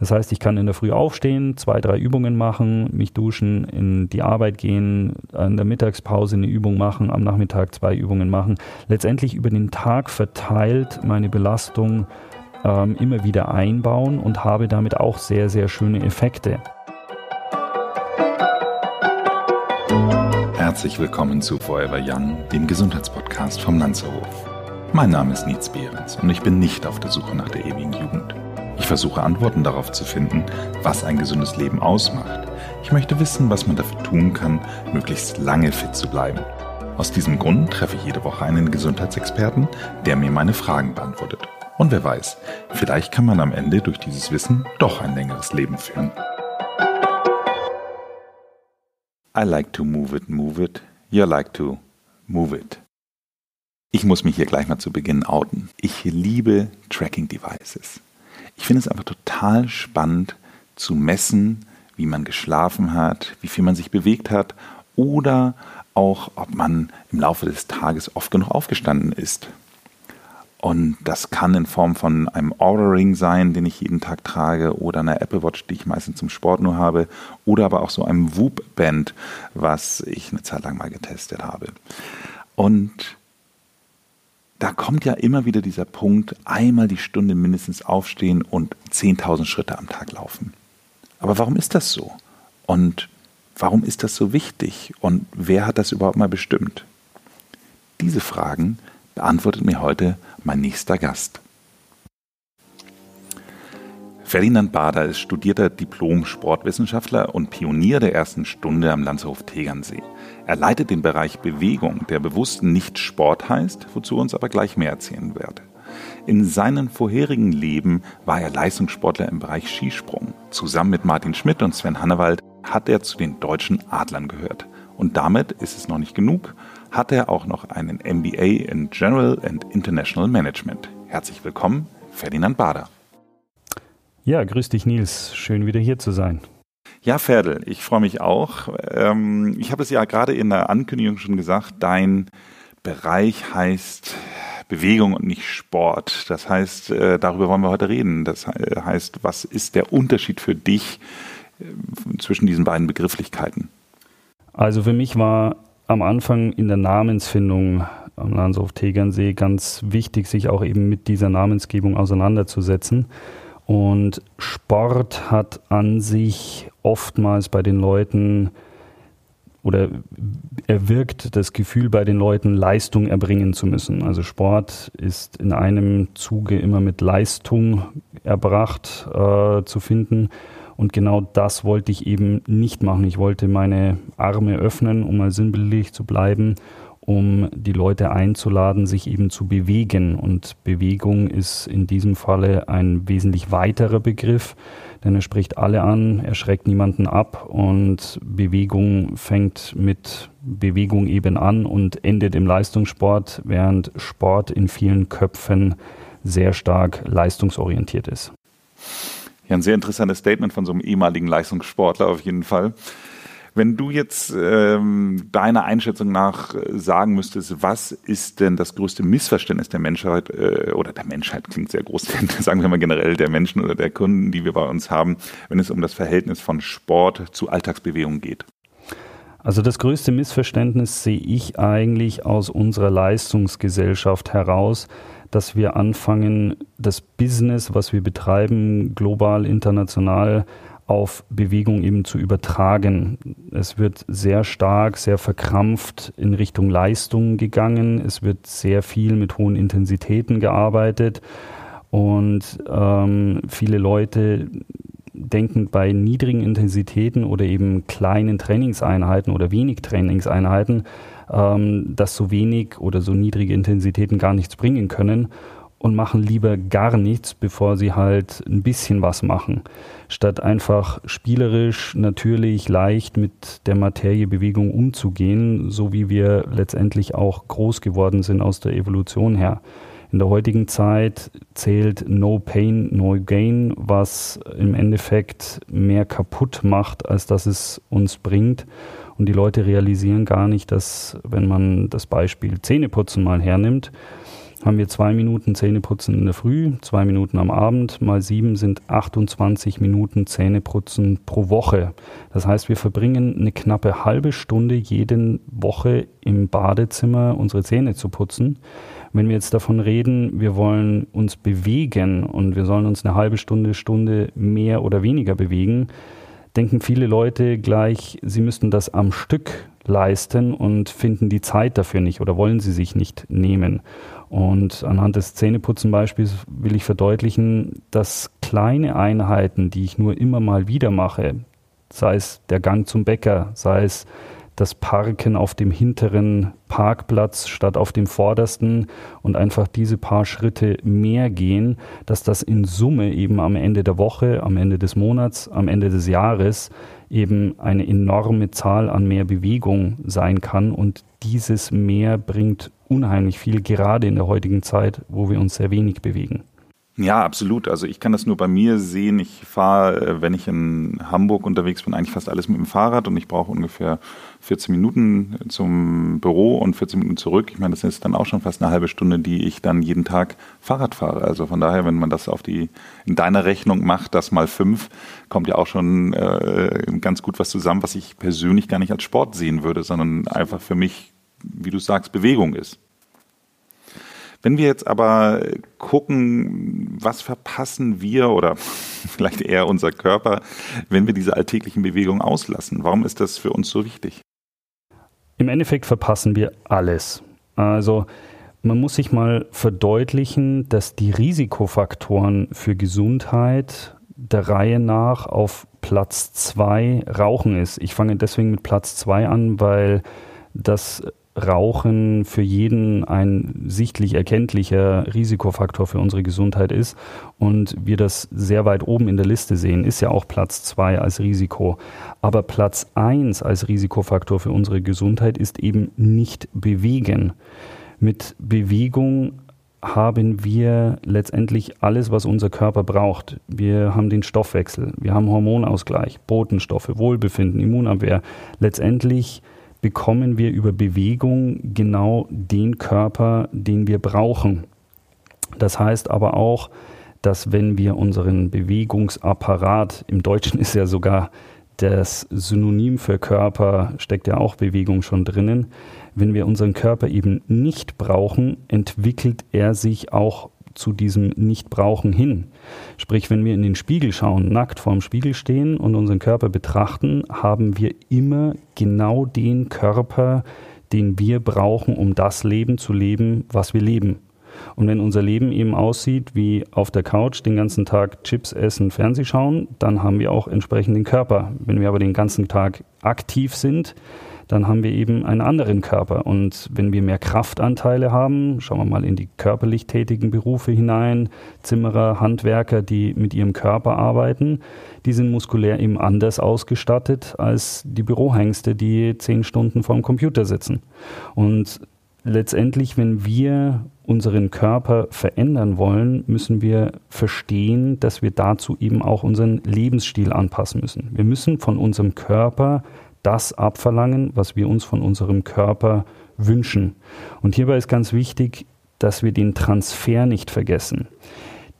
Das heißt, ich kann in der Früh aufstehen, zwei, drei Übungen machen, mich duschen, in die Arbeit gehen, an der Mittagspause eine Übung machen, am Nachmittag zwei Übungen machen. Letztendlich über den Tag verteilt meine Belastung ähm, immer wieder einbauen und habe damit auch sehr, sehr schöne Effekte. Herzlich willkommen zu Forever Young, dem Gesundheitspodcast vom Lanzerhof. Mein Name ist Nietz Behrens und ich bin nicht auf der Suche nach der ewigen Jugend. Ich versuche Antworten darauf zu finden, was ein gesundes Leben ausmacht. Ich möchte wissen, was man dafür tun kann, möglichst lange fit zu bleiben. Aus diesem Grund treffe ich jede Woche einen Gesundheitsexperten, der mir meine Fragen beantwortet. Und wer weiß, vielleicht kann man am Ende durch dieses Wissen doch ein längeres Leben führen. I like to move it, move it. You like to move it. Ich muss mich hier gleich mal zu Beginn outen. Ich liebe Tracking Devices. Ich finde es einfach total spannend zu messen, wie man geschlafen hat, wie viel man sich bewegt hat oder auch, ob man im Laufe des Tages oft genug aufgestanden ist. Und das kann in Form von einem Aura Ring sein, den ich jeden Tag trage, oder einer Apple Watch, die ich meistens zum Sport nur habe, oder aber auch so einem Whoop Band, was ich eine Zeit lang mal getestet habe. Und da kommt ja immer wieder dieser Punkt, einmal die Stunde mindestens aufstehen und 10.000 Schritte am Tag laufen. Aber warum ist das so? Und warum ist das so wichtig? Und wer hat das überhaupt mal bestimmt? Diese Fragen beantwortet mir heute mein nächster Gast. Ferdinand Bader ist studierter Diplom-Sportwissenschaftler und Pionier der ersten Stunde am Landshof Tegernsee. Er leitet den Bereich Bewegung, der bewusst nicht Sport heißt, wozu uns aber gleich mehr erzählen werde. In seinem vorherigen Leben war er Leistungssportler im Bereich Skisprung. Zusammen mit Martin Schmidt und Sven Hannewald hat er zu den deutschen Adlern gehört. Und damit ist es noch nicht genug, hat er auch noch einen MBA in General and International Management. Herzlich willkommen, Ferdinand Bader. Ja, grüß dich, Nils. Schön wieder hier zu sein. Ja, Ferdel, ich freue mich auch. Ähm, ich habe es ja gerade in der Ankündigung schon gesagt, dein Bereich heißt Bewegung und nicht Sport. Das heißt, äh, darüber wollen wir heute reden. Das heißt, was ist der Unterschied für dich äh, zwischen diesen beiden Begrifflichkeiten? Also für mich war am Anfang in der Namensfindung am Landshof Tegernsee ganz wichtig, sich auch eben mit dieser Namensgebung auseinanderzusetzen. Und Sport hat an sich oftmals bei den Leuten oder erwirkt das Gefühl bei den Leuten, Leistung erbringen zu müssen. Also Sport ist in einem Zuge immer mit Leistung erbracht äh, zu finden. Und genau das wollte ich eben nicht machen. Ich wollte meine Arme öffnen, um mal sinnbildlich zu bleiben um die Leute einzuladen, sich eben zu bewegen. Und Bewegung ist in diesem Falle ein wesentlich weiterer Begriff, denn er spricht alle an, er schreckt niemanden ab und Bewegung fängt mit Bewegung eben an und endet im Leistungssport, während Sport in vielen Köpfen sehr stark leistungsorientiert ist. Ja, ein sehr interessantes Statement von so einem ehemaligen Leistungssportler auf jeden Fall. Wenn du jetzt ähm, deiner Einschätzung nach äh, sagen müsstest, was ist denn das größte Missverständnis der Menschheit äh, oder der Menschheit klingt sehr groß, sagen wir mal generell der Menschen oder der Kunden, die wir bei uns haben, wenn es um das Verhältnis von Sport zu Alltagsbewegung geht? Also das größte Missverständnis sehe ich eigentlich aus unserer Leistungsgesellschaft heraus, dass wir anfangen, das Business, was wir betreiben, global, international, auf Bewegung eben zu übertragen. Es wird sehr stark, sehr verkrampft in Richtung Leistung gegangen. Es wird sehr viel mit hohen Intensitäten gearbeitet und ähm, viele Leute denken bei niedrigen Intensitäten oder eben kleinen Trainingseinheiten oder wenig Trainingseinheiten, ähm, dass so wenig oder so niedrige Intensitäten gar nichts bringen können und machen lieber gar nichts, bevor sie halt ein bisschen was machen, statt einfach spielerisch, natürlich, leicht mit der Materiebewegung umzugehen, so wie wir letztendlich auch groß geworden sind aus der Evolution her. In der heutigen Zeit zählt No Pain, No Gain, was im Endeffekt mehr kaputt macht, als dass es uns bringt. Und die Leute realisieren gar nicht, dass wenn man das Beispiel Zähneputzen mal hernimmt, haben wir zwei Minuten Zähneputzen in der Früh, zwei Minuten am Abend, mal sieben sind 28 Minuten Zähneputzen pro Woche. Das heißt, wir verbringen eine knappe halbe Stunde jede Woche im Badezimmer unsere Zähne zu putzen. Wenn wir jetzt davon reden, wir wollen uns bewegen und wir sollen uns eine halbe Stunde, Stunde mehr oder weniger bewegen, denken viele Leute gleich, sie müssten das am Stück leisten und finden die Zeit dafür nicht oder wollen sie sich nicht nehmen. Und anhand des Zähneputzenbeispiels will ich verdeutlichen, dass kleine Einheiten, die ich nur immer mal wieder mache, sei es der Gang zum Bäcker, sei es das Parken auf dem hinteren Parkplatz statt auf dem vordersten und einfach diese paar Schritte mehr gehen, dass das in Summe eben am Ende der Woche, am Ende des Monats, am Ende des Jahres eben eine enorme Zahl an mehr Bewegung sein kann. Und dieses mehr bringt unheimlich viel, gerade in der heutigen Zeit, wo wir uns sehr wenig bewegen. Ja, absolut. Also ich kann das nur bei mir sehen. Ich fahre, äh, wenn ich in Hamburg unterwegs bin, eigentlich fast alles mit dem Fahrrad und ich brauche ungefähr 14 Minuten zum Büro und 14 Minuten zurück. Ich meine, das ist dann auch schon fast eine halbe Stunde, die ich dann jeden Tag Fahrrad fahre. Also von daher, wenn man das auf die in deiner Rechnung macht, das mal fünf, kommt ja auch schon äh, ganz gut was zusammen, was ich persönlich gar nicht als Sport sehen würde, sondern einfach für mich, wie du sagst, Bewegung ist. Wenn wir jetzt aber gucken, was verpassen wir oder vielleicht eher unser Körper, wenn wir diese alltäglichen Bewegungen auslassen? Warum ist das für uns so wichtig? Im Endeffekt verpassen wir alles. Also man muss sich mal verdeutlichen, dass die Risikofaktoren für Gesundheit der Reihe nach auf Platz 2 Rauchen ist. Ich fange deswegen mit Platz 2 an, weil das Rauchen für jeden ein sichtlich erkenntlicher Risikofaktor für unsere Gesundheit ist und wir das sehr weit oben in der Liste sehen, ist ja auch Platz zwei als Risiko. Aber Platz eins als Risikofaktor für unsere Gesundheit ist eben nicht bewegen. Mit Bewegung haben wir letztendlich alles, was unser Körper braucht. Wir haben den Stoffwechsel, wir haben Hormonausgleich, Botenstoffe, Wohlbefinden, Immunabwehr. Letztendlich bekommen wir über Bewegung genau den Körper, den wir brauchen. Das heißt aber auch, dass wenn wir unseren Bewegungsapparat, im Deutschen ist ja sogar das Synonym für Körper, steckt ja auch Bewegung schon drinnen, wenn wir unseren Körper eben nicht brauchen, entwickelt er sich auch zu diesem Nichtbrauchen hin. Sprich, wenn wir in den Spiegel schauen, nackt vorm Spiegel stehen und unseren Körper betrachten, haben wir immer genau den Körper, den wir brauchen, um das Leben zu leben, was wir leben. Und wenn unser Leben eben aussieht wie auf der Couch den ganzen Tag Chips essen, Fernseh schauen, dann haben wir auch entsprechend den Körper. Wenn wir aber den ganzen Tag aktiv sind, dann haben wir eben einen anderen Körper. Und wenn wir mehr Kraftanteile haben, schauen wir mal in die körperlich tätigen Berufe hinein, Zimmerer, Handwerker, die mit ihrem Körper arbeiten, die sind muskulär eben anders ausgestattet als die Bürohengste, die zehn Stunden vorm Computer sitzen. Und letztendlich, wenn wir unseren Körper verändern wollen, müssen wir verstehen, dass wir dazu eben auch unseren Lebensstil anpassen müssen. Wir müssen von unserem Körper das abverlangen, was wir uns von unserem Körper wünschen. Und hierbei ist ganz wichtig, dass wir den Transfer nicht vergessen.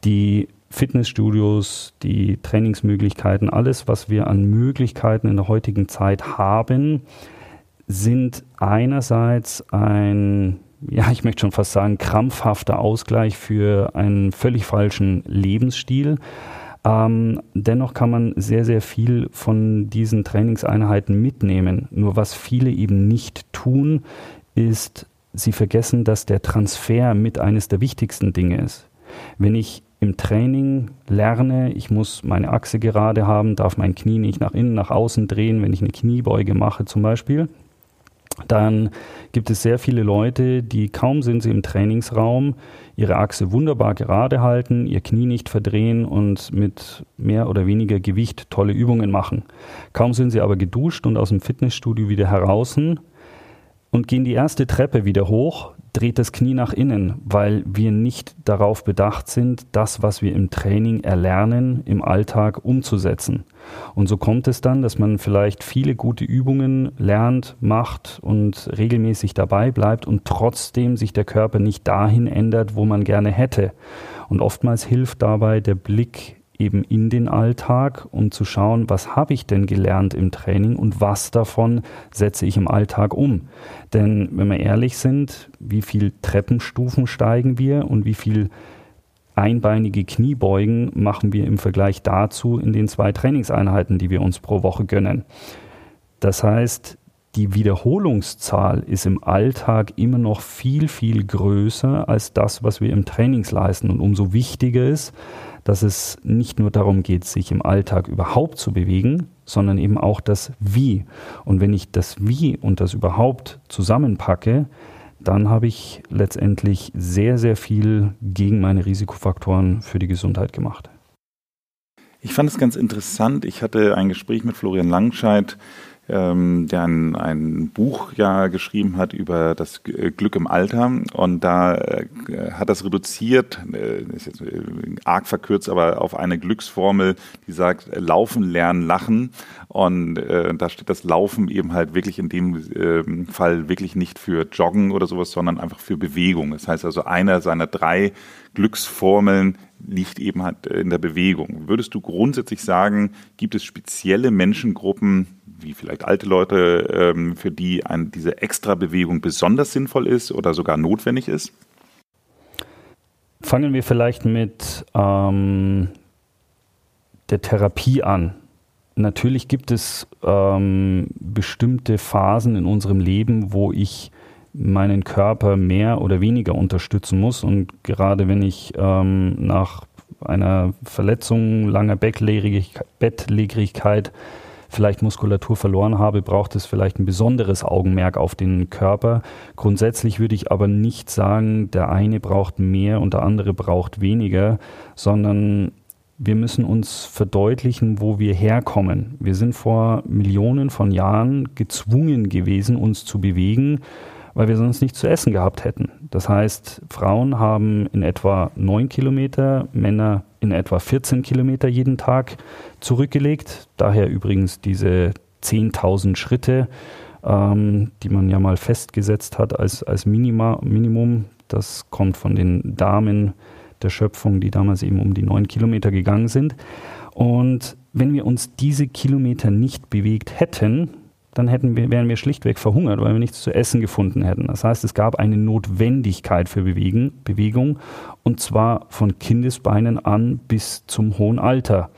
Die Fitnessstudios, die Trainingsmöglichkeiten, alles, was wir an Möglichkeiten in der heutigen Zeit haben, sind einerseits ein, ja, ich möchte schon fast sagen, krampfhafter Ausgleich für einen völlig falschen Lebensstil. Ähm, dennoch kann man sehr, sehr viel von diesen Trainingseinheiten mitnehmen. Nur was viele eben nicht tun, ist, sie vergessen, dass der Transfer mit eines der wichtigsten Dinge ist. Wenn ich im Training lerne, ich muss meine Achse gerade haben, darf mein Knie nicht nach innen, nach außen drehen, wenn ich eine Kniebeuge mache zum Beispiel, dann gibt es sehr viele Leute, die kaum sind sie im Trainingsraum, ihre Achse wunderbar gerade halten, ihr Knie nicht verdrehen und mit mehr oder weniger Gewicht tolle Übungen machen. Kaum sind sie aber geduscht und aus dem Fitnessstudio wieder heraus und gehen die erste Treppe wieder hoch, dreht das Knie nach innen, weil wir nicht darauf bedacht sind, das, was wir im Training erlernen, im Alltag umzusetzen. Und so kommt es dann, dass man vielleicht viele gute Übungen lernt, macht und regelmäßig dabei bleibt und trotzdem sich der Körper nicht dahin ändert, wo man gerne hätte. Und oftmals hilft dabei der Blick eben in den Alltag, um zu schauen, was habe ich denn gelernt im Training und was davon setze ich im Alltag um. Denn wenn wir ehrlich sind, wie viel Treppenstufen steigen wir und wie viel einbeinige Kniebeugen machen wir im Vergleich dazu in den zwei Trainingseinheiten, die wir uns pro Woche gönnen. Das heißt, die Wiederholungszahl ist im Alltag immer noch viel, viel größer als das, was wir im Trainings leisten. Und umso wichtiger ist, dass es nicht nur darum geht, sich im Alltag überhaupt zu bewegen, sondern eben auch das Wie. Und wenn ich das Wie und das überhaupt zusammenpacke, dann habe ich letztendlich sehr, sehr viel gegen meine Risikofaktoren für die Gesundheit gemacht. Ich fand es ganz interessant. Ich hatte ein Gespräch mit Florian Langscheid ähm, der ein, ein Buch ja geschrieben hat über das äh, Glück im Alter und da äh, hat das reduziert, äh, ist jetzt äh, arg verkürzt, aber auf eine Glücksformel, die sagt, äh, laufen, lernen, lachen und äh, da steht das Laufen eben halt wirklich in dem äh, Fall wirklich nicht für Joggen oder sowas, sondern einfach für Bewegung. Das heißt also, einer seiner drei Glücksformeln liegt eben halt in der Bewegung. Würdest du grundsätzlich sagen, gibt es spezielle Menschengruppen, wie vielleicht alte Leute, ähm, für die diese Extrabewegung besonders sinnvoll ist oder sogar notwendig ist? Fangen wir vielleicht mit ähm, der Therapie an. Natürlich gibt es ähm, bestimmte Phasen in unserem Leben, wo ich meinen Körper mehr oder weniger unterstützen muss. Und gerade wenn ich ähm, nach einer Verletzung, langer Bettlägerigkeit vielleicht Muskulatur verloren habe, braucht es vielleicht ein besonderes Augenmerk auf den Körper. Grundsätzlich würde ich aber nicht sagen, der eine braucht mehr und der andere braucht weniger, sondern wir müssen uns verdeutlichen, wo wir herkommen. Wir sind vor Millionen von Jahren gezwungen gewesen, uns zu bewegen weil wir sonst nichts zu essen gehabt hätten. Das heißt, Frauen haben in etwa 9 Kilometer, Männer in etwa 14 Kilometer jeden Tag zurückgelegt. Daher übrigens diese 10.000 Schritte, ähm, die man ja mal festgesetzt hat als, als Minima, Minimum. Das kommt von den Damen der Schöpfung, die damals eben um die 9 Kilometer gegangen sind. Und wenn wir uns diese Kilometer nicht bewegt hätten, dann hätten wir, wären wir schlichtweg verhungert, weil wir nichts zu essen gefunden hätten. Das heißt, es gab eine Notwendigkeit für Bewegen, Bewegung und zwar von Kindesbeinen an bis zum hohen Alter.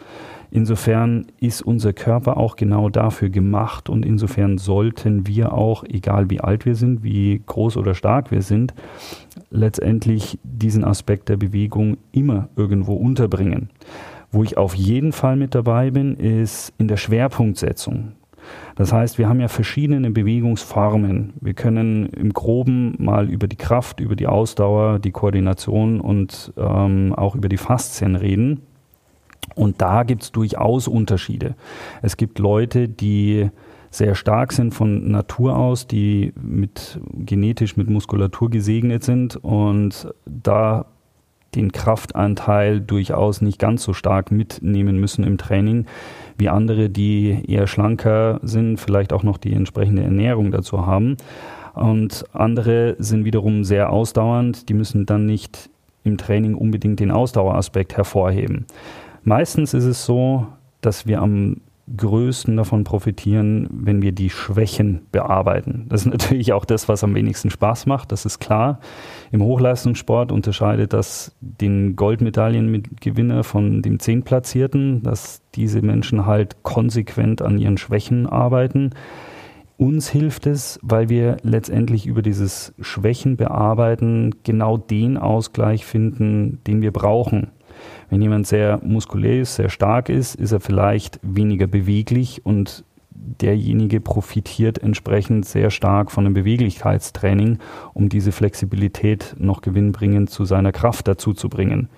Insofern ist unser Körper auch genau dafür gemacht und insofern sollten wir auch, egal wie alt wir sind, wie groß oder stark wir sind, letztendlich diesen Aspekt der Bewegung immer irgendwo unterbringen. Wo ich auf jeden Fall mit dabei bin, ist in der Schwerpunktsetzung. Das heißt, wir haben ja verschiedene Bewegungsformen. Wir können im groben mal über die Kraft, über die Ausdauer, die Koordination und ähm, auch über die Faszien reden. Und da gibt es durchaus Unterschiede. Es gibt Leute, die sehr stark sind von Natur aus, die mit genetisch mit Muskulatur gesegnet sind und da den Kraftanteil durchaus nicht ganz so stark mitnehmen müssen im Training wie andere, die eher schlanker sind, vielleicht auch noch die entsprechende Ernährung dazu haben. Und andere sind wiederum sehr ausdauernd, die müssen dann nicht im Training unbedingt den Ausdaueraspekt hervorheben. Meistens ist es so, dass wir am größten davon profitieren, wenn wir die Schwächen bearbeiten. Das ist natürlich auch das, was am wenigsten Spaß macht, das ist klar. Im Hochleistungssport unterscheidet das den Goldmedaillengewinner von dem Zehntplatzierten, dass diese Menschen halt konsequent an ihren Schwächen arbeiten. Uns hilft es, weil wir letztendlich über dieses Schwächen bearbeiten genau den Ausgleich finden, den wir brauchen. Wenn jemand sehr muskulär ist, sehr stark ist, ist er vielleicht weniger beweglich und derjenige profitiert entsprechend sehr stark von einem Beweglichkeitstraining, um diese Flexibilität noch gewinnbringend zu seiner Kraft dazu zu bringen.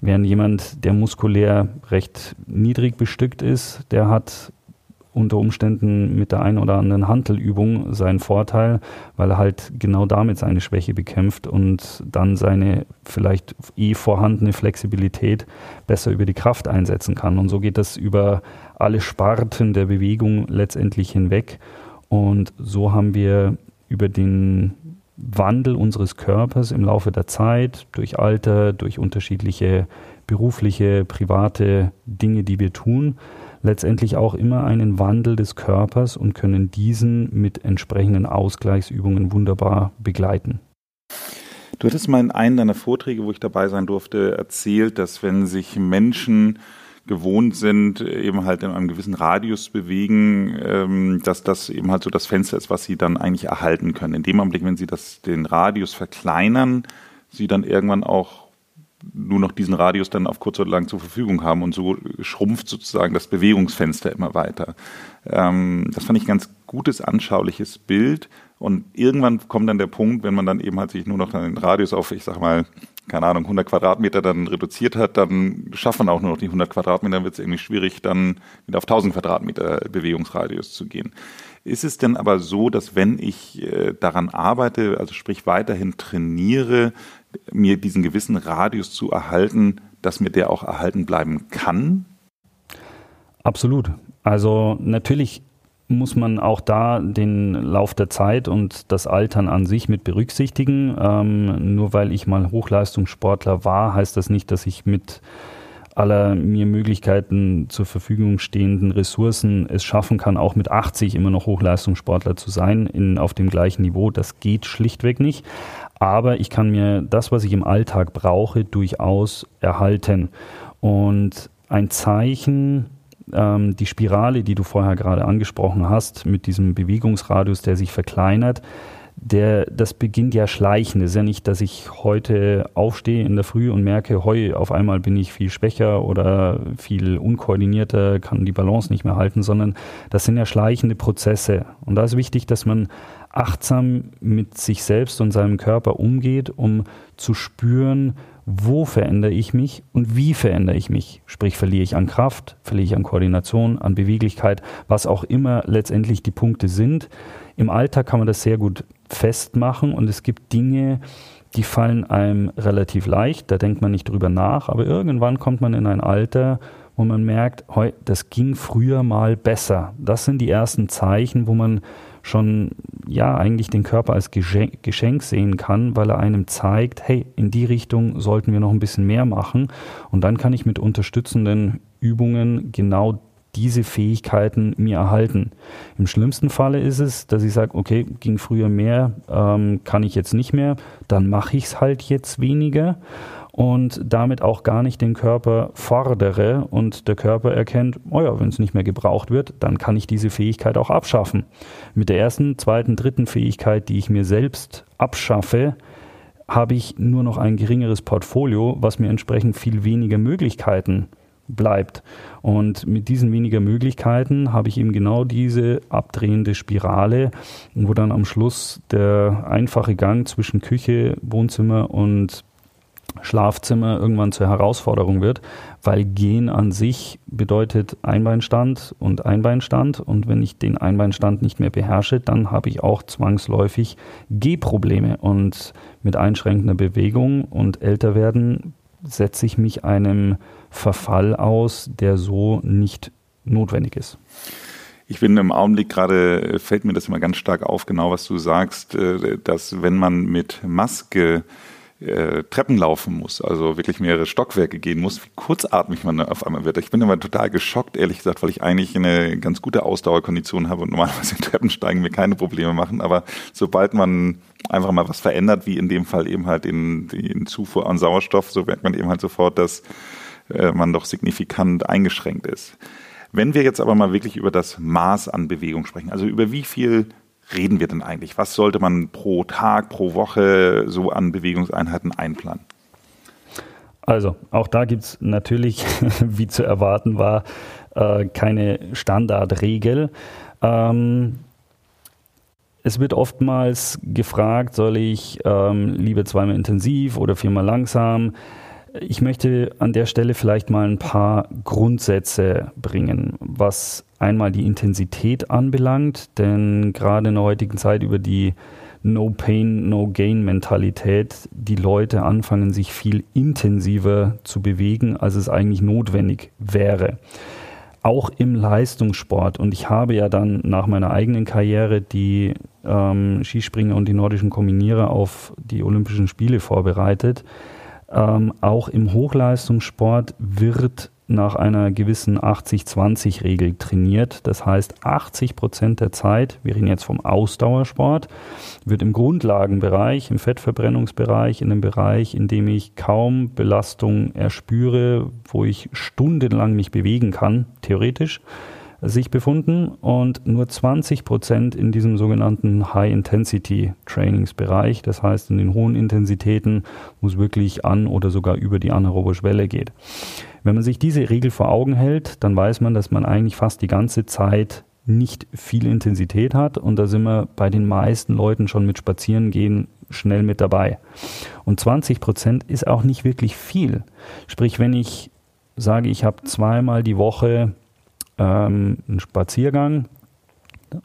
Während jemand, der muskulär recht niedrig bestückt ist, der hat unter Umständen mit der einen oder anderen Hantelübung seinen Vorteil, weil er halt genau damit seine Schwäche bekämpft und dann seine vielleicht eh vorhandene Flexibilität besser über die Kraft einsetzen kann. Und so geht das über alle Sparten der Bewegung letztendlich hinweg. Und so haben wir über den Wandel unseres Körpers im Laufe der Zeit, durch Alter, durch unterschiedliche berufliche, private Dinge, die wir tun, letztendlich auch immer einen Wandel des Körpers und können diesen mit entsprechenden Ausgleichsübungen wunderbar begleiten. Du hattest mal in einem deiner Vorträge, wo ich dabei sein durfte, erzählt, dass wenn sich Menschen gewohnt sind, eben halt in einem gewissen Radius bewegen, ähm, dass das eben halt so das Fenster ist, was sie dann eigentlich erhalten können. In dem Augenblick, wenn sie das, den Radius verkleinern, sie dann irgendwann auch nur noch diesen Radius dann auf kurz oder lang zur Verfügung haben und so schrumpft sozusagen das Bewegungsfenster immer weiter. Ähm, das fand ich ein ganz gutes, anschauliches Bild und irgendwann kommt dann der Punkt, wenn man dann eben halt sich nur noch den Radius auf, ich sag mal, keine Ahnung, 100 Quadratmeter dann reduziert hat, dann schafft man auch nur noch die 100 Quadratmeter, dann wird es irgendwie schwierig, dann wieder auf 1000 Quadratmeter Bewegungsradius zu gehen. Ist es denn aber so, dass wenn ich äh, daran arbeite, also sprich weiterhin trainiere, mir diesen gewissen Radius zu erhalten, dass mir der auch erhalten bleiben kann? Absolut. Also natürlich muss man auch da den Lauf der Zeit und das Altern an sich mit berücksichtigen. Ähm, nur weil ich mal Hochleistungssportler war, heißt das nicht, dass ich mit aller mir Möglichkeiten zur Verfügung stehenden Ressourcen es schaffen kann, auch mit 80 immer noch Hochleistungssportler zu sein, in, auf dem gleichen Niveau. Das geht schlichtweg nicht. Aber ich kann mir das, was ich im Alltag brauche, durchaus erhalten. Und ein Zeichen, ähm, die Spirale, die du vorher gerade angesprochen hast, mit diesem Bewegungsradius, der sich verkleinert, der, das beginnt ja schleichend. Es ist ja nicht, dass ich heute aufstehe in der Früh und merke, heu, auf einmal bin ich viel schwächer oder viel unkoordinierter, kann die Balance nicht mehr halten, sondern das sind ja schleichende Prozesse. Und da ist wichtig, dass man achtsam mit sich selbst und seinem Körper umgeht, um zu spüren, wo verändere ich mich und wie verändere ich mich. Sprich, verliere ich an Kraft, verliere ich an Koordination, an Beweglichkeit, was auch immer letztendlich die Punkte sind. Im Alltag kann man das sehr gut festmachen und es gibt Dinge, die fallen einem relativ leicht, da denkt man nicht drüber nach, aber irgendwann kommt man in ein Alter, wo man merkt, das ging früher mal besser. Das sind die ersten Zeichen, wo man schon ja eigentlich den Körper als Geschenk sehen kann, weil er einem zeigt, hey, in die Richtung sollten wir noch ein bisschen mehr machen und dann kann ich mit unterstützenden Übungen genau diese Fähigkeiten mir erhalten. Im schlimmsten Falle ist es, dass ich sage, okay, ging früher mehr, ähm, kann ich jetzt nicht mehr, dann mache ich es halt jetzt weniger und damit auch gar nicht den Körper fordere und der Körper erkennt, oh ja, wenn es nicht mehr gebraucht wird, dann kann ich diese Fähigkeit auch abschaffen. Mit der ersten, zweiten, dritten Fähigkeit, die ich mir selbst abschaffe, habe ich nur noch ein geringeres Portfolio, was mir entsprechend viel weniger Möglichkeiten bleibt. Und mit diesen weniger Möglichkeiten habe ich eben genau diese abdrehende Spirale, wo dann am Schluss der einfache Gang zwischen Küche, Wohnzimmer und Schlafzimmer irgendwann zur Herausforderung wird, weil Gehen an sich bedeutet Einbeinstand und Einbeinstand und wenn ich den Einbeinstand nicht mehr beherrsche, dann habe ich auch zwangsläufig Gehprobleme und mit einschränkender Bewegung und älter werden setze ich mich einem Verfall aus, der so nicht notwendig ist. Ich bin im Augenblick gerade, fällt mir das immer ganz stark auf, genau was du sagst, äh, dass wenn man mit Maske äh, Treppen laufen muss, also wirklich mehrere Stockwerke gehen muss, wie kurzatmig man auf einmal wird. Ich bin immer total geschockt, ehrlich gesagt, weil ich eigentlich eine ganz gute Ausdauerkondition habe und normalerweise Treppensteigen mir keine Probleme machen. Aber sobald man einfach mal was verändert, wie in dem Fall eben halt den, den Zufuhr an Sauerstoff, so merkt man eben halt sofort, dass äh, man doch signifikant eingeschränkt ist. Wenn wir jetzt aber mal wirklich über das Maß an Bewegung sprechen, also über wie viel reden wir denn eigentlich? Was sollte man pro Tag, pro Woche so an Bewegungseinheiten einplanen? Also, auch da gibt es natürlich, wie zu erwarten war, äh, keine Standardregel. Ähm, es wird oftmals gefragt, soll ich ähm, lieber zweimal intensiv oder viermal langsam? Ich möchte an der Stelle vielleicht mal ein paar Grundsätze bringen, was einmal die Intensität anbelangt, denn gerade in der heutigen Zeit über die No Pain, No Gain Mentalität die Leute anfangen, sich viel intensiver zu bewegen, als es eigentlich notwendig wäre. Auch im Leistungssport. Und ich habe ja dann nach meiner eigenen Karriere die ähm, Skispringer und die nordischen Kombinierer auf die Olympischen Spiele vorbereitet. Ähm, auch im Hochleistungssport wird nach einer gewissen 80-20-Regel trainiert. Das heißt, 80 Prozent der Zeit, wir reden jetzt vom Ausdauersport, wird im Grundlagenbereich, im Fettverbrennungsbereich, in dem Bereich, in dem ich kaum Belastung erspüre, wo ich stundenlang mich bewegen kann, theoretisch, sich befunden und nur 20 Prozent in diesem sogenannten High-Intensity-Trainingsbereich, das heißt in den hohen Intensitäten, wo es wirklich an oder sogar über die anaerobe Schwelle geht. Wenn man sich diese Regel vor Augen hält, dann weiß man, dass man eigentlich fast die ganze Zeit nicht viel Intensität hat und da sind wir bei den meisten Leuten schon mit Spazierengehen schnell mit dabei. Und 20 Prozent ist auch nicht wirklich viel. Sprich, wenn ich sage, ich habe zweimal die Woche ähm, einen Spaziergang,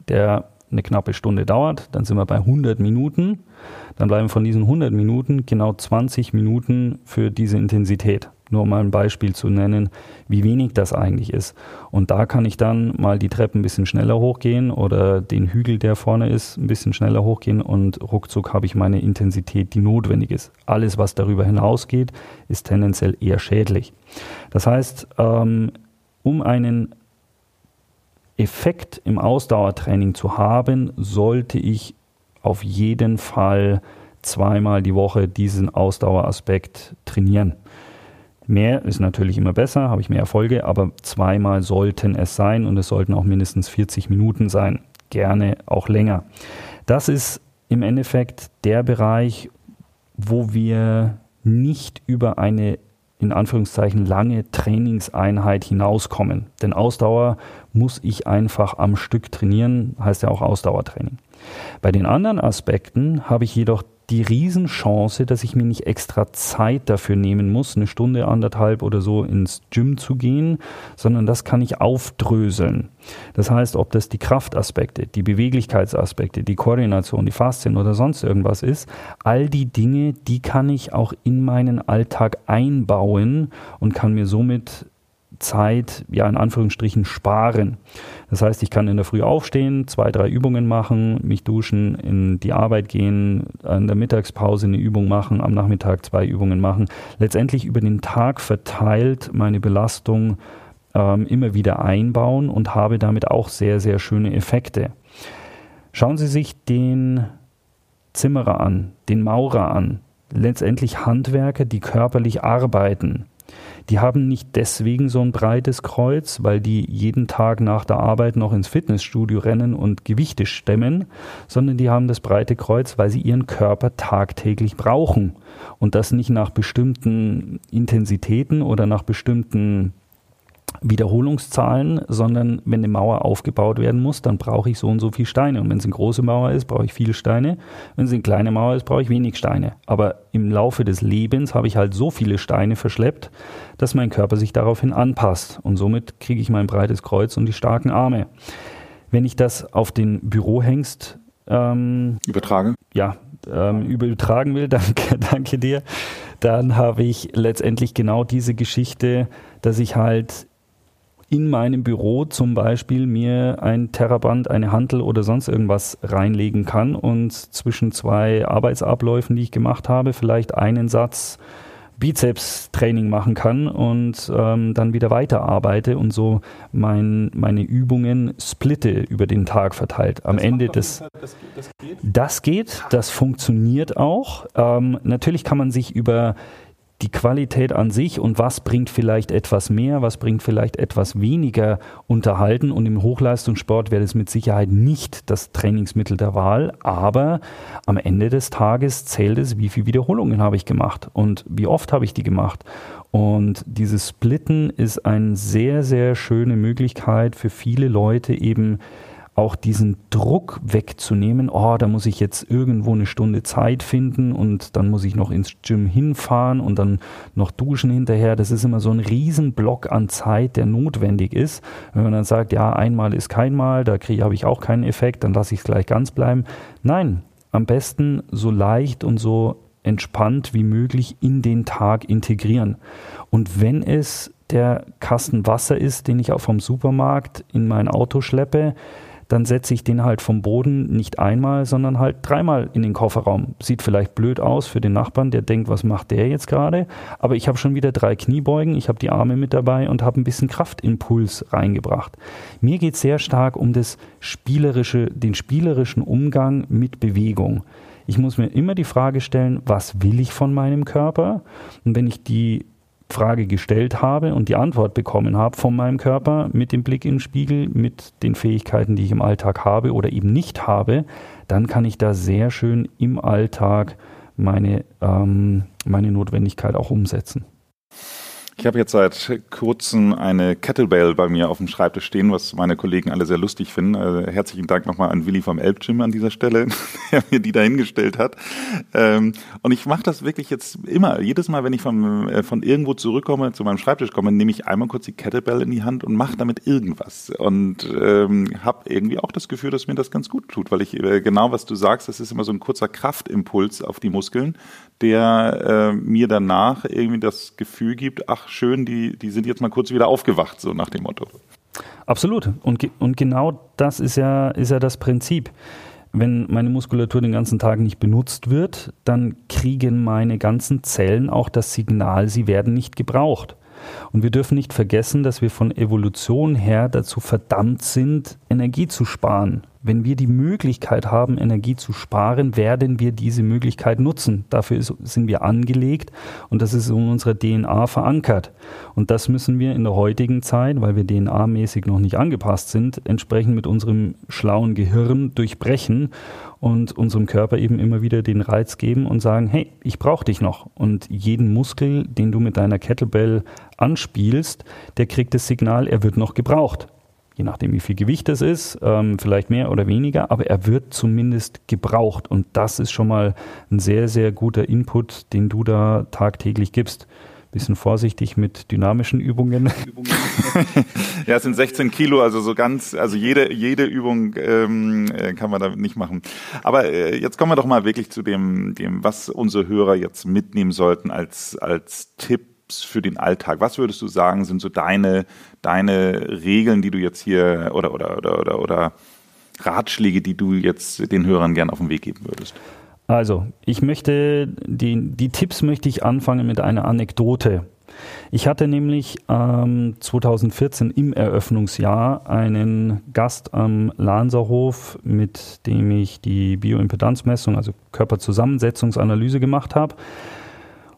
der eine knappe Stunde dauert, dann sind wir bei 100 Minuten. Dann bleiben von diesen 100 Minuten genau 20 Minuten für diese Intensität. Nur um mal ein Beispiel zu nennen, wie wenig das eigentlich ist. Und da kann ich dann mal die Treppe ein bisschen schneller hochgehen oder den Hügel, der vorne ist, ein bisschen schneller hochgehen und ruckzuck habe ich meine Intensität, die notwendig ist. Alles, was darüber hinausgeht, ist tendenziell eher schädlich. Das heißt, ähm, um einen Effekt im Ausdauertraining zu haben, sollte ich auf jeden Fall zweimal die Woche diesen Ausdaueraspekt trainieren. Mehr ist natürlich immer besser, habe ich mehr Erfolge, aber zweimal sollten es sein und es sollten auch mindestens 40 Minuten sein. Gerne auch länger. Das ist im Endeffekt der Bereich, wo wir nicht über eine in Anführungszeichen lange Trainingseinheit hinauskommen. Denn Ausdauer muss ich einfach am Stück trainieren, heißt ja auch Ausdauertraining. Bei den anderen Aspekten habe ich jedoch die Riesenchance, dass ich mir nicht extra Zeit dafür nehmen muss, eine Stunde, anderthalb oder so ins Gym zu gehen, sondern das kann ich aufdröseln. Das heißt, ob das die Kraftaspekte, die Beweglichkeitsaspekte, die Koordination, die Faszien oder sonst irgendwas ist, all die Dinge, die kann ich auch in meinen Alltag einbauen und kann mir somit Zeit, ja, in Anführungsstrichen sparen. Das heißt, ich kann in der Früh aufstehen, zwei, drei Übungen machen, mich duschen, in die Arbeit gehen, in der Mittagspause eine Übung machen, am Nachmittag zwei Übungen machen. Letztendlich über den Tag verteilt meine Belastung ähm, immer wieder einbauen und habe damit auch sehr, sehr schöne Effekte. Schauen Sie sich den Zimmerer an, den Maurer an, letztendlich Handwerker, die körperlich arbeiten. Die haben nicht deswegen so ein breites Kreuz, weil die jeden Tag nach der Arbeit noch ins Fitnessstudio rennen und Gewichte stemmen, sondern die haben das breite Kreuz, weil sie ihren Körper tagtäglich brauchen. Und das nicht nach bestimmten Intensitäten oder nach bestimmten Wiederholungszahlen, sondern wenn eine Mauer aufgebaut werden muss, dann brauche ich so und so viele Steine. Und wenn es eine große Mauer ist, brauche ich viele Steine. Wenn es eine kleine Mauer ist, brauche ich wenig Steine. Aber im Laufe des Lebens habe ich halt so viele Steine verschleppt, dass mein Körper sich daraufhin anpasst. Und somit kriege ich mein breites Kreuz und die starken Arme. Wenn ich das auf den Bürohengst ähm, übertragen, ja, ähm, übertragen will, danke, danke dir, dann habe ich letztendlich genau diese Geschichte, dass ich halt in meinem Büro zum Beispiel mir ein Terraband, eine Hantel oder sonst irgendwas reinlegen kann und zwischen zwei Arbeitsabläufen, die ich gemacht habe, vielleicht einen Satz Bizeps-Training machen kann und ähm, dann wieder weiterarbeite und so mein, meine Übungen splitte über den Tag verteilt. Am das Ende des. Das, das, geht? das geht, das funktioniert auch. Ähm, natürlich kann man sich über die Qualität an sich und was bringt vielleicht etwas mehr, was bringt vielleicht etwas weniger unterhalten. Und im Hochleistungssport wäre das mit Sicherheit nicht das Trainingsmittel der Wahl, aber am Ende des Tages zählt es, wie viele Wiederholungen habe ich gemacht und wie oft habe ich die gemacht. Und dieses Splitten ist eine sehr, sehr schöne Möglichkeit für viele Leute eben auch diesen Druck wegzunehmen, oh, da muss ich jetzt irgendwo eine Stunde Zeit finden und dann muss ich noch ins Gym hinfahren und dann noch duschen hinterher. Das ist immer so ein Riesenblock an Zeit, der notwendig ist. Wenn man dann sagt, ja, einmal ist kein Mal, da habe ich auch keinen Effekt, dann lasse ich es gleich ganz bleiben. Nein, am besten so leicht und so entspannt wie möglich in den Tag integrieren. Und wenn es der Kasten Wasser ist, den ich auch vom Supermarkt in mein Auto schleppe, dann setze ich den halt vom Boden nicht einmal, sondern halt dreimal in den Kofferraum. Sieht vielleicht blöd aus für den Nachbarn, der denkt, was macht der jetzt gerade? Aber ich habe schon wieder drei Kniebeugen, ich habe die Arme mit dabei und habe ein bisschen Kraftimpuls reingebracht. Mir geht es sehr stark um das spielerische, den spielerischen Umgang mit Bewegung. Ich muss mir immer die Frage stellen, was will ich von meinem Körper? Und wenn ich die Frage gestellt habe und die Antwort bekommen habe von meinem Körper mit dem Blick in den Spiegel, mit den Fähigkeiten, die ich im Alltag habe oder eben nicht habe, dann kann ich da sehr schön im Alltag meine, ähm, meine Notwendigkeit auch umsetzen. Ich habe jetzt seit kurzem eine Kettlebell bei mir auf dem Schreibtisch stehen, was meine Kollegen alle sehr lustig finden. Also herzlichen Dank nochmal an Willi vom Elb Gym an dieser Stelle, der mir die dahingestellt hat. Ähm, und ich mache das wirklich jetzt immer. Jedes Mal, wenn ich von, äh, von irgendwo zurückkomme, zu meinem Schreibtisch komme, nehme ich einmal kurz die Kettlebell in die Hand und mache damit irgendwas. Und ähm, habe irgendwie auch das Gefühl, dass mir das ganz gut tut, weil ich äh, genau, was du sagst, das ist immer so ein kurzer Kraftimpuls auf die Muskeln, der äh, mir danach irgendwie das Gefühl gibt, ach schön, die, die sind jetzt mal kurz wieder aufgewacht, so nach dem Motto. Absolut. Und, und genau das ist ja, ist ja das Prinzip. Wenn meine Muskulatur den ganzen Tag nicht benutzt wird, dann kriegen meine ganzen Zellen auch das Signal, sie werden nicht gebraucht. Und wir dürfen nicht vergessen, dass wir von Evolution her dazu verdammt sind, Energie zu sparen. Wenn wir die Möglichkeit haben, Energie zu sparen, werden wir diese Möglichkeit nutzen. Dafür ist, sind wir angelegt und das ist in unserer DNA verankert. Und das müssen wir in der heutigen Zeit, weil wir DNA-mäßig noch nicht angepasst sind, entsprechend mit unserem schlauen Gehirn durchbrechen und unserem Körper eben immer wieder den Reiz geben und sagen, hey, ich brauche dich noch. Und jeden Muskel, den du mit deiner Kettlebell anspielst, der kriegt das Signal, er wird noch gebraucht je nachdem wie viel Gewicht es ist, ähm, vielleicht mehr oder weniger, aber er wird zumindest gebraucht und das ist schon mal ein sehr, sehr guter Input, den du da tagtäglich gibst. Bisschen vorsichtig mit dynamischen Übungen. ja, es sind 16 Kilo, also so ganz, also jede, jede Übung ähm, äh, kann man damit nicht machen. Aber äh, jetzt kommen wir doch mal wirklich zu dem, dem, was unsere Hörer jetzt mitnehmen sollten als, als Tipp für den Alltag? Was würdest du sagen, sind so deine, deine Regeln, die du jetzt hier oder, oder, oder, oder, oder Ratschläge, die du jetzt den Hörern gern auf den Weg geben würdest? Also, ich möchte, die, die Tipps möchte ich anfangen mit einer Anekdote. Ich hatte nämlich ähm, 2014 im Eröffnungsjahr einen Gast am Lanserhof, mit dem ich die Bioimpedanzmessung, also Körperzusammensetzungsanalyse gemacht habe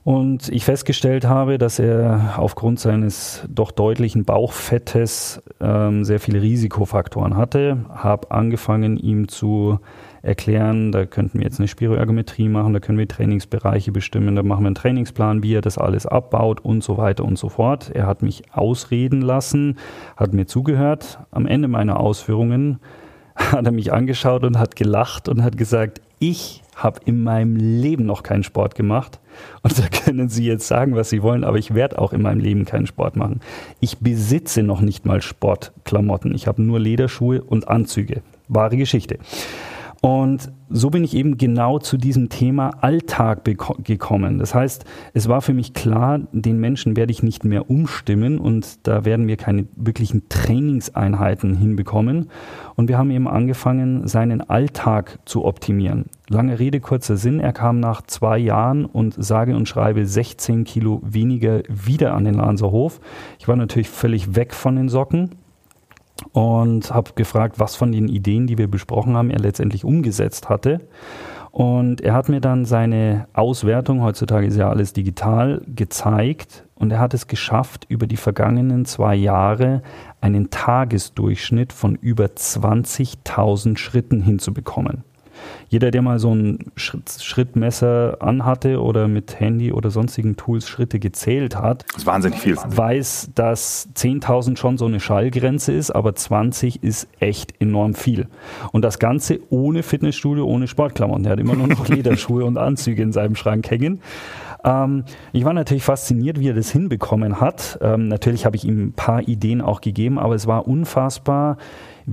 und ich festgestellt habe, dass er aufgrund seines doch deutlichen Bauchfettes ähm, sehr viele Risikofaktoren hatte. Habe angefangen, ihm zu erklären, da könnten wir jetzt eine Spiroergometrie machen, da können wir Trainingsbereiche bestimmen, da machen wir einen Trainingsplan, wie er das alles abbaut und so weiter und so fort. Er hat mich ausreden lassen, hat mir zugehört. Am Ende meiner Ausführungen hat er mich angeschaut und hat gelacht und hat gesagt, ich habe in meinem Leben noch keinen Sport gemacht. Und da können Sie jetzt sagen, was Sie wollen, aber ich werde auch in meinem Leben keinen Sport machen. Ich besitze noch nicht mal Sportklamotten. Ich habe nur Lederschuhe und Anzüge. Wahre Geschichte. Und so bin ich eben genau zu diesem Thema Alltag gekommen. Das heißt, es war für mich klar, den Menschen werde ich nicht mehr umstimmen und da werden wir keine wirklichen Trainingseinheiten hinbekommen. Und wir haben eben angefangen, seinen Alltag zu optimieren. Lange Rede, kurzer Sinn. Er kam nach zwei Jahren und sage und schreibe 16 Kilo weniger wieder an den Lanserhof. Ich war natürlich völlig weg von den Socken und habe gefragt, was von den Ideen, die wir besprochen haben, er letztendlich umgesetzt hatte. Und er hat mir dann seine Auswertung, heutzutage ist ja alles digital, gezeigt. Und er hat es geschafft, über die vergangenen zwei Jahre einen Tagesdurchschnitt von über 20.000 Schritten hinzubekommen. Jeder, der mal so ein Schrittmesser anhatte oder mit Handy oder sonstigen Tools Schritte gezählt hat, das ist wahnsinnig viel. weiß, dass 10.000 schon so eine Schallgrenze ist, aber 20 ist echt enorm viel. Und das Ganze ohne Fitnessstudio, ohne Sportklamotten. Er hat immer nur noch Lederschuhe und Anzüge in seinem Schrank hängen. Ähm, ich war natürlich fasziniert, wie er das hinbekommen hat. Ähm, natürlich habe ich ihm ein paar Ideen auch gegeben, aber es war unfassbar,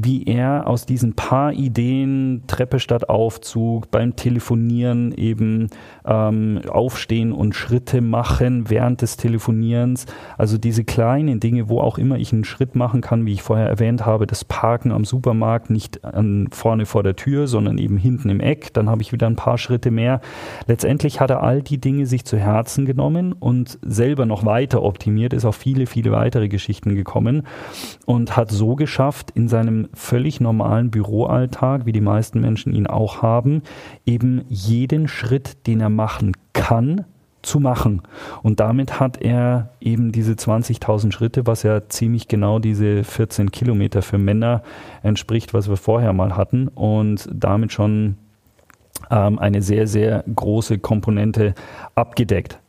wie er aus diesen paar Ideen, Treppe statt Aufzug, beim Telefonieren eben ähm, aufstehen und Schritte machen während des Telefonierens, also diese kleinen Dinge, wo auch immer ich einen Schritt machen kann, wie ich vorher erwähnt habe, das Parken am Supermarkt nicht an, vorne vor der Tür, sondern eben hinten im Eck, dann habe ich wieder ein paar Schritte mehr. Letztendlich hat er all die Dinge sich zu Herzen genommen und selber noch weiter optimiert, ist auf viele, viele weitere Geschichten gekommen und hat so geschafft, in seinem völlig normalen Büroalltag, wie die meisten Menschen ihn auch haben, eben jeden Schritt, den er machen kann, zu machen. Und damit hat er eben diese 20.000 Schritte, was ja ziemlich genau diese 14 Kilometer für Männer entspricht, was wir vorher mal hatten, und damit schon ähm, eine sehr, sehr große Komponente abgedeckt.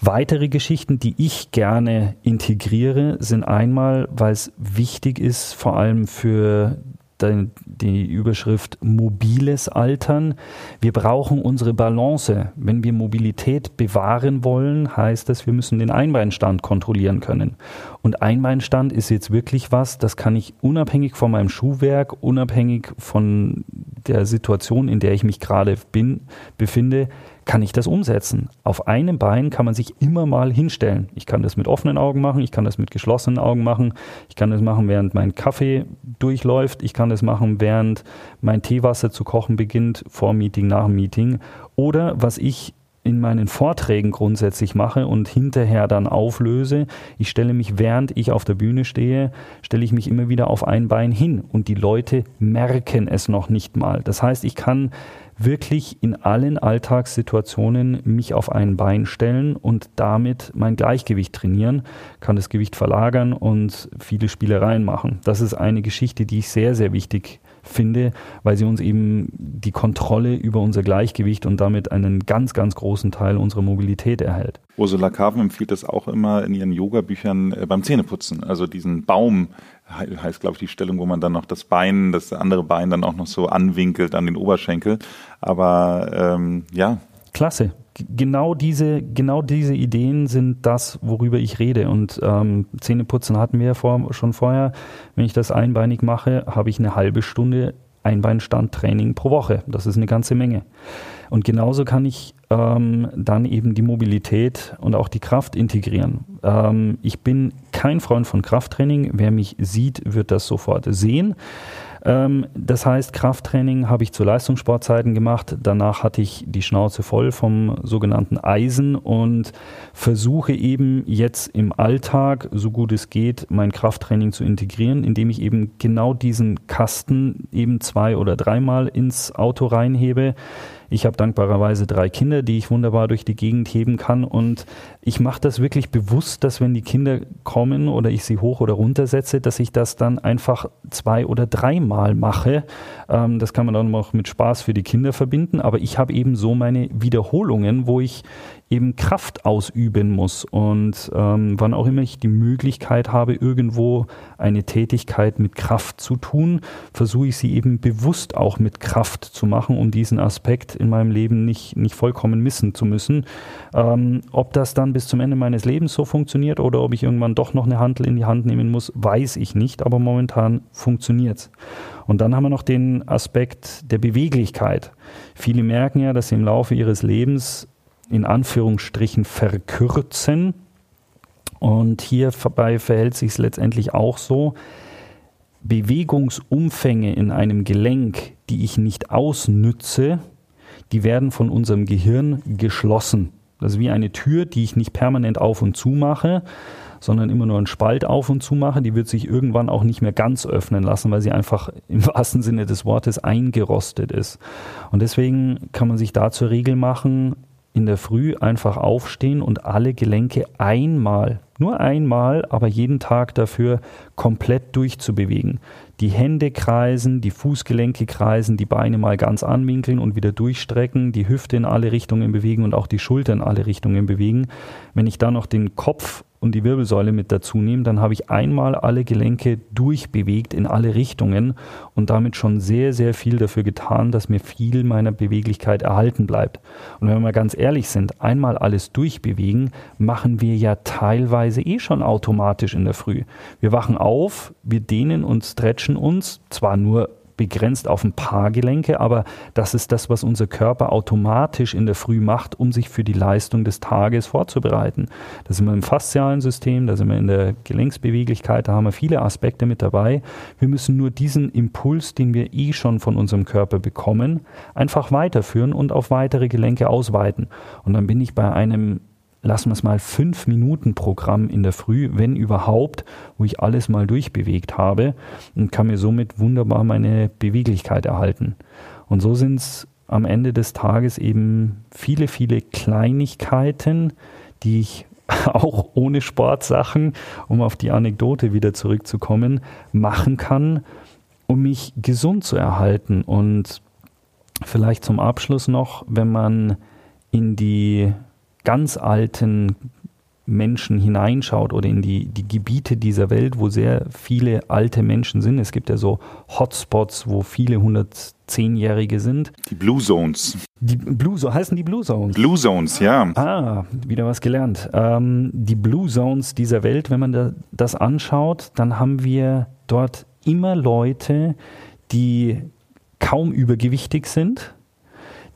Weitere Geschichten, die ich gerne integriere, sind einmal, weil es wichtig ist, vor allem für die Überschrift mobiles Altern. Wir brauchen unsere Balance. Wenn wir Mobilität bewahren wollen, heißt das, wir müssen den Einbeinstand kontrollieren können. Und Einbeinstand ist jetzt wirklich was, das kann ich unabhängig von meinem Schuhwerk, unabhängig von der Situation, in der ich mich gerade bin, befinde, kann ich das umsetzen. Auf einem Bein kann man sich immer mal hinstellen. Ich kann das mit offenen Augen machen, ich kann das mit geschlossenen Augen machen, ich kann das machen, während mein Kaffee durchläuft, ich kann das machen, während mein Teewasser zu kochen beginnt, vor Meeting, nach Meeting. Oder was ich in meinen Vorträgen grundsätzlich mache und hinterher dann auflöse. Ich stelle mich, während ich auf der Bühne stehe, stelle ich mich immer wieder auf ein Bein hin und die Leute merken es noch nicht mal. Das heißt, ich kann wirklich in allen Alltagssituationen mich auf ein Bein stellen und damit mein Gleichgewicht trainieren, kann das Gewicht verlagern und viele Spielereien machen. Das ist eine Geschichte, die ich sehr, sehr wichtig finde, weil sie uns eben die Kontrolle über unser Gleichgewicht und damit einen ganz, ganz großen Teil unserer Mobilität erhält. Ursula Carven empfiehlt das auch immer in ihren Yoga-Büchern äh, beim Zähneputzen. Also diesen Baum heißt, glaube ich, die Stellung, wo man dann noch das Bein, das andere Bein dann auch noch so anwinkelt an den Oberschenkel. Aber ähm, ja. Klasse. Genau diese, genau diese Ideen sind das, worüber ich rede. Und ähm, Zähneputzen hatten wir ja vor, schon vorher. Wenn ich das einbeinig mache, habe ich eine halbe Stunde Einbeinstandtraining pro Woche. Das ist eine ganze Menge. Und genauso kann ich ähm, dann eben die Mobilität und auch die Kraft integrieren. Ähm, ich bin kein Freund von Krafttraining. Wer mich sieht, wird das sofort sehen. Ähm, das heißt, Krafttraining habe ich zu Leistungssportzeiten gemacht. Danach hatte ich die Schnauze voll vom sogenannten Eisen und versuche eben jetzt im Alltag, so gut es geht, mein Krafttraining zu integrieren, indem ich eben genau diesen Kasten eben zwei oder dreimal ins Auto reinhebe ich habe dankbarerweise drei Kinder, die ich wunderbar durch die Gegend heben kann. Und ich mache das wirklich bewusst, dass wenn die Kinder kommen oder ich sie hoch oder runter setze, dass ich das dann einfach zwei oder dreimal mache. Ähm, das kann man dann auch mit Spaß für die Kinder verbinden. Aber ich habe eben so meine Wiederholungen, wo ich eben Kraft ausüben muss. Und ähm, wann auch immer ich die Möglichkeit habe, irgendwo eine Tätigkeit mit Kraft zu tun, versuche ich sie eben bewusst auch mit Kraft zu machen, um diesen Aspekt in meinem Leben nicht, nicht vollkommen missen zu müssen. Ähm, ob das dann bis zum Ende meines Lebens so funktioniert oder ob ich irgendwann doch noch eine Handel in die Hand nehmen muss, weiß ich nicht, aber momentan funktioniert es. Und dann haben wir noch den Aspekt der Beweglichkeit. Viele merken ja, dass sie im Laufe ihres Lebens in Anführungsstrichen verkürzen. Und hierbei verhält sich es letztendlich auch so, Bewegungsumfänge in einem Gelenk, die ich nicht ausnütze, die werden von unserem Gehirn geschlossen. Das ist wie eine Tür, die ich nicht permanent auf und zu mache, sondern immer nur einen Spalt auf und zu mache. Die wird sich irgendwann auch nicht mehr ganz öffnen lassen, weil sie einfach im wahrsten Sinne des Wortes eingerostet ist. Und deswegen kann man sich da zur Regel machen, in der Früh einfach aufstehen und alle Gelenke einmal, nur einmal, aber jeden Tag dafür komplett durchzubewegen. die Hände kreisen, die Fußgelenke kreisen, die Beine mal ganz anwinkeln und wieder durchstrecken, die Hüfte in alle Richtungen bewegen und auch die Schulter in alle Richtungen bewegen. Wenn ich dann noch den Kopf und die Wirbelsäule mit dazu nehme, dann habe ich einmal alle Gelenke durchbewegt in alle Richtungen und damit schon sehr, sehr viel dafür getan, dass mir viel meiner Beweglichkeit erhalten bleibt. Und wenn wir mal ganz ehrlich sind, einmal alles durchbewegen, machen wir ja teilweise eh schon automatisch in der Früh. Wir wachen auf, wir dehnen und stretchen uns, zwar nur begrenzt auf ein paar Gelenke, aber das ist das, was unser Körper automatisch in der Früh macht, um sich für die Leistung des Tages vorzubereiten. Da sind wir im faszialen System, da sind wir in der Gelenksbeweglichkeit, da haben wir viele Aspekte mit dabei. Wir müssen nur diesen Impuls, den wir eh schon von unserem Körper bekommen, einfach weiterführen und auf weitere Gelenke ausweiten. Und dann bin ich bei einem lassen wir es mal fünf Minuten Programm in der Früh, wenn überhaupt, wo ich alles mal durchbewegt habe und kann mir somit wunderbar meine Beweglichkeit erhalten. Und so sind es am Ende des Tages eben viele, viele Kleinigkeiten, die ich auch ohne Sportsachen, um auf die Anekdote wieder zurückzukommen, machen kann, um mich gesund zu erhalten. Und vielleicht zum Abschluss noch, wenn man in die ganz alten Menschen hineinschaut oder in die, die Gebiete dieser Welt, wo sehr viele alte Menschen sind. Es gibt ja so Hotspots, wo viele 110-Jährige sind. Die Blue Zones. Die Blue Zones, heißen die Blue Zones? Blue Zones, ja. Ah, wieder was gelernt. Ähm, die Blue Zones dieser Welt, wenn man da, das anschaut, dann haben wir dort immer Leute, die kaum übergewichtig sind,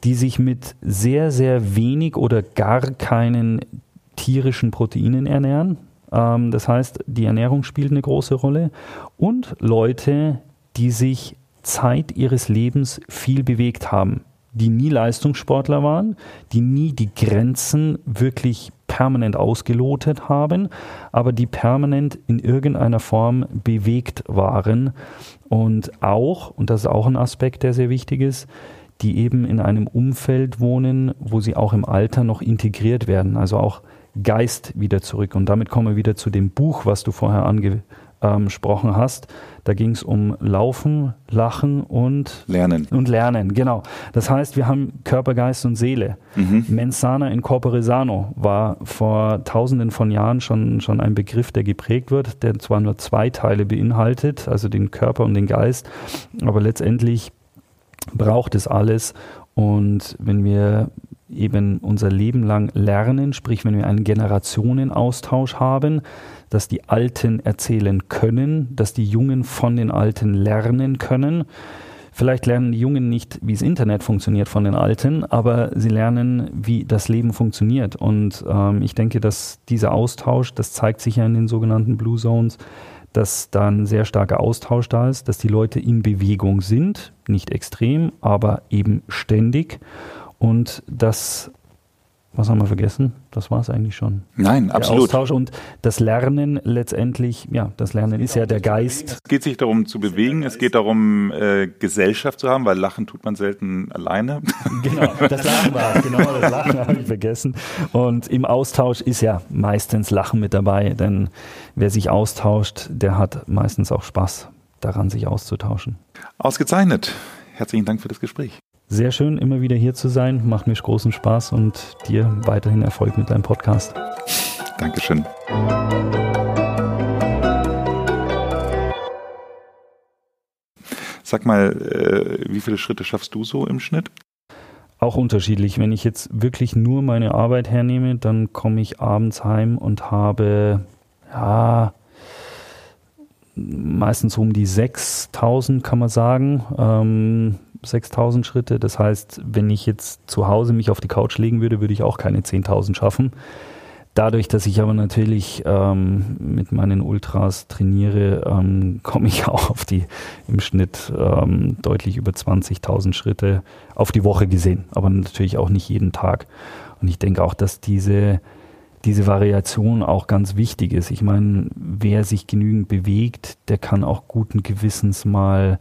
die sich mit sehr, sehr wenig oder gar keinen tierischen Proteinen ernähren. Ähm, das heißt, die Ernährung spielt eine große Rolle. Und Leute, die sich Zeit ihres Lebens viel bewegt haben, die nie Leistungssportler waren, die nie die Grenzen wirklich permanent ausgelotet haben, aber die permanent in irgendeiner Form bewegt waren. Und auch, und das ist auch ein Aspekt, der sehr wichtig ist, die eben in einem Umfeld wohnen, wo sie auch im Alter noch integriert werden, also auch Geist wieder zurück. Und damit kommen wir wieder zu dem Buch, was du vorher angesprochen hast. Da ging es um Laufen, Lachen und Lernen. Und Lernen, genau. Das heißt, wir haben Körper, Geist und Seele. Mhm. Mens sana in corpore sano war vor tausenden von Jahren schon, schon ein Begriff, der geprägt wird, der zwar nur zwei Teile beinhaltet, also den Körper und den Geist, aber letztendlich braucht es alles. Und wenn wir eben unser Leben lang lernen, sprich wenn wir einen Generationenaustausch haben, dass die Alten erzählen können, dass die Jungen von den Alten lernen können. Vielleicht lernen die Jungen nicht, wie das Internet funktioniert von den Alten, aber sie lernen, wie das Leben funktioniert. Und ähm, ich denke, dass dieser Austausch, das zeigt sich ja in den sogenannten Blue Zones, dass da ein sehr starker Austausch da ist, dass die Leute in Bewegung sind, nicht extrem, aber eben ständig. Und dass was haben wir vergessen? Das war es eigentlich schon. Nein, der absolut. Austausch und das Lernen letztendlich, ja, das Lernen ist ja der Geist. Es geht sich darum zu bewegen, es geht darum, äh, Gesellschaft zu haben, weil Lachen tut man selten alleine. Genau, das Lachen war es, genau, das Lachen habe ich vergessen. Und im Austausch ist ja meistens Lachen mit dabei, denn wer sich austauscht, der hat meistens auch Spaß daran, sich auszutauschen. Ausgezeichnet. Herzlichen Dank für das Gespräch. Sehr schön, immer wieder hier zu sein. Macht mir großen Spaß und dir weiterhin Erfolg mit deinem Podcast. Dankeschön. Sag mal, äh, wie viele Schritte schaffst du so im Schnitt? Auch unterschiedlich. Wenn ich jetzt wirklich nur meine Arbeit hernehme, dann komme ich abends heim und habe ja meistens um die 6000, kann man sagen. Ähm, 6000 Schritte. Das heißt, wenn ich jetzt zu Hause mich auf die Couch legen würde, würde ich auch keine 10.000 schaffen. Dadurch, dass ich aber natürlich ähm, mit meinen Ultras trainiere, ähm, komme ich auch auf die im Schnitt ähm, deutlich über 20.000 Schritte auf die Woche gesehen, aber natürlich auch nicht jeden Tag. Und ich denke auch, dass diese, diese Variation auch ganz wichtig ist. Ich meine, wer sich genügend bewegt, der kann auch guten Gewissens mal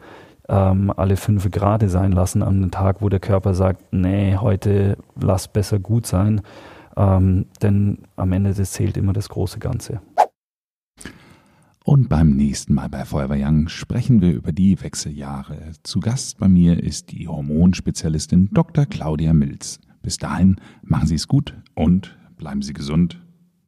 ähm, alle fünf Grade sein lassen an einem Tag, wo der Körper sagt, nee, heute lass besser gut sein. Ähm, denn am Ende das zählt immer das große Ganze. Und beim nächsten Mal bei Forever Young sprechen wir über die Wechseljahre. Zu Gast bei mir ist die Hormonspezialistin Dr. Claudia Milz. Bis dahin machen Sie es gut und bleiben Sie gesund.